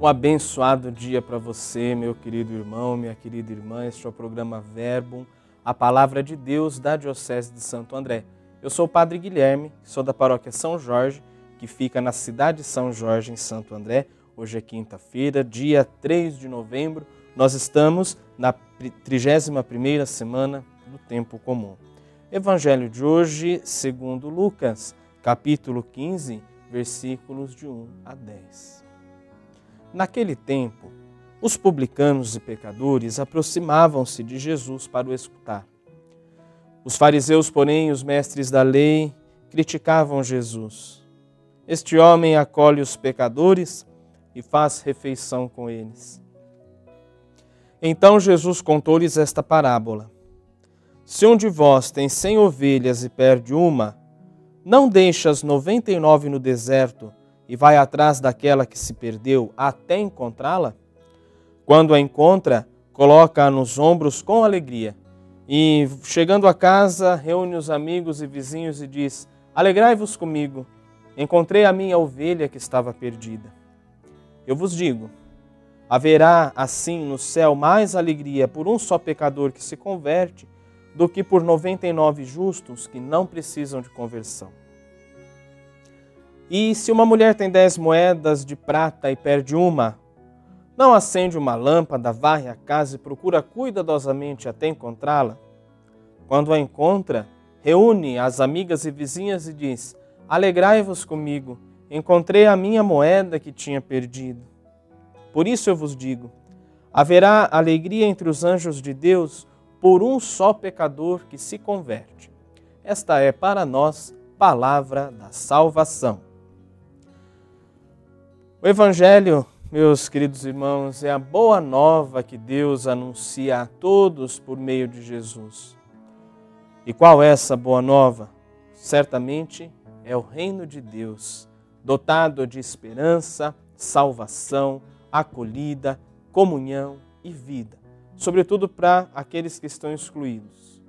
Um abençoado dia para você, meu querido irmão, minha querida irmã. Este é o programa Verbo, a palavra de Deus da Diocese de Santo André. Eu sou o Padre Guilherme, sou da paróquia São Jorge, que fica na cidade de São Jorge, em Santo André. Hoje é quinta-feira, dia 3 de novembro. Nós estamos na 31ª semana do tempo comum. Evangelho de hoje, segundo Lucas, capítulo 15, versículos de 1 a 10. Naquele tempo, os publicanos e pecadores aproximavam-se de Jesus para o escutar. Os fariseus, porém, os mestres da lei, criticavam Jesus. Este homem acolhe os pecadores e faz refeição com eles. Então Jesus contou-lhes esta parábola: Se um de vós tem cem ovelhas e perde uma, não deixa as noventa e nove no deserto e vai atrás daquela que se perdeu até encontrá-la? Quando a encontra, coloca-a nos ombros com alegria. E, chegando a casa, reúne os amigos e vizinhos e diz: Alegrai-vos comigo, encontrei a minha ovelha que estava perdida. Eu vos digo: haverá assim no céu mais alegria por um só pecador que se converte do que por noventa e nove justos que não precisam de conversão. E se uma mulher tem dez moedas de prata e perde uma, não acende uma lâmpada, varre a casa e procura cuidadosamente até encontrá-la? Quando a encontra, reúne as amigas e vizinhas e diz: Alegrai-vos comigo, encontrei a minha moeda que tinha perdido. Por isso eu vos digo: haverá alegria entre os anjos de Deus por um só pecador que se converte. Esta é para nós palavra da salvação. O Evangelho, meus queridos irmãos, é a boa nova que Deus anuncia a todos por meio de Jesus. E qual é essa boa nova? Certamente é o reino de Deus, dotado de esperança, salvação, acolhida, comunhão e vida, sobretudo para aqueles que estão excluídos.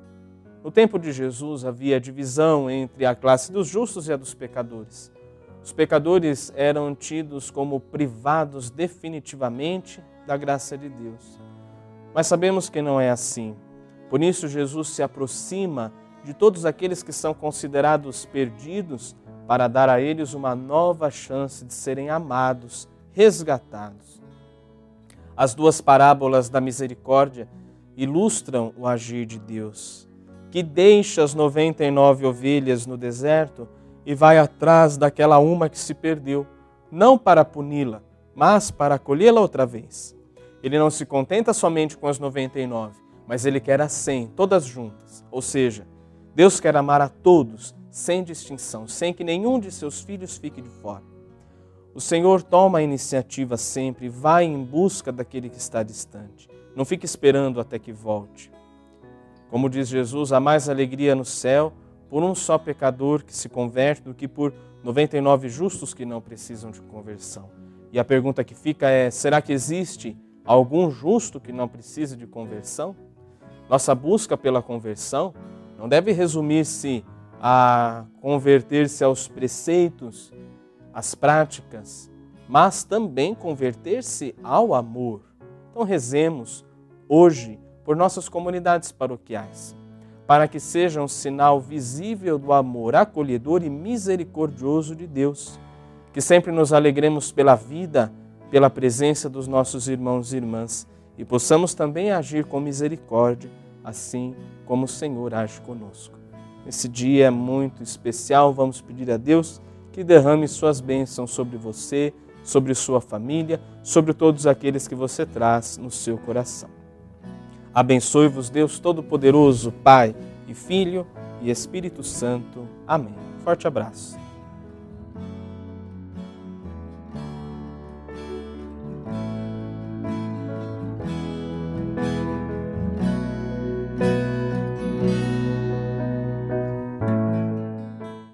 No tempo de Jesus havia divisão entre a classe dos justos e a dos pecadores. Os pecadores eram tidos como privados definitivamente da graça de Deus. Mas sabemos que não é assim. Por isso, Jesus se aproxima de todos aqueles que são considerados perdidos para dar a eles uma nova chance de serem amados, resgatados. As duas parábolas da misericórdia ilustram o agir de Deus, que deixa as 99 ovelhas no deserto e vai atrás daquela uma que se perdeu, não para puni-la, mas para acolhê-la outra vez. Ele não se contenta somente com as 99, mas ele quer as 100, todas juntas. Ou seja, Deus quer amar a todos, sem distinção, sem que nenhum de seus filhos fique de fora. O Senhor toma a iniciativa sempre e vai em busca daquele que está distante. Não fique esperando até que volte. Como diz Jesus, há mais alegria no céu por um só pecador que se converte do que por 99 justos que não precisam de conversão. E a pergunta que fica é: será que existe algum justo que não precisa de conversão? Nossa busca pela conversão não deve resumir-se a converter-se aos preceitos, às práticas, mas também converter-se ao amor. Então rezemos hoje por nossas comunidades paroquiais para que seja um sinal visível do amor acolhedor e misericordioso de Deus. Que sempre nos alegremos pela vida, pela presença dos nossos irmãos e irmãs e possamos também agir com misericórdia, assim como o Senhor age conosco. Nesse dia muito especial, vamos pedir a Deus que derrame suas bênçãos sobre você, sobre sua família, sobre todos aqueles que você traz no seu coração. Abençoe-vos, Deus Todo-Poderoso, Pai e Filho e Espírito Santo. Amém. Forte abraço.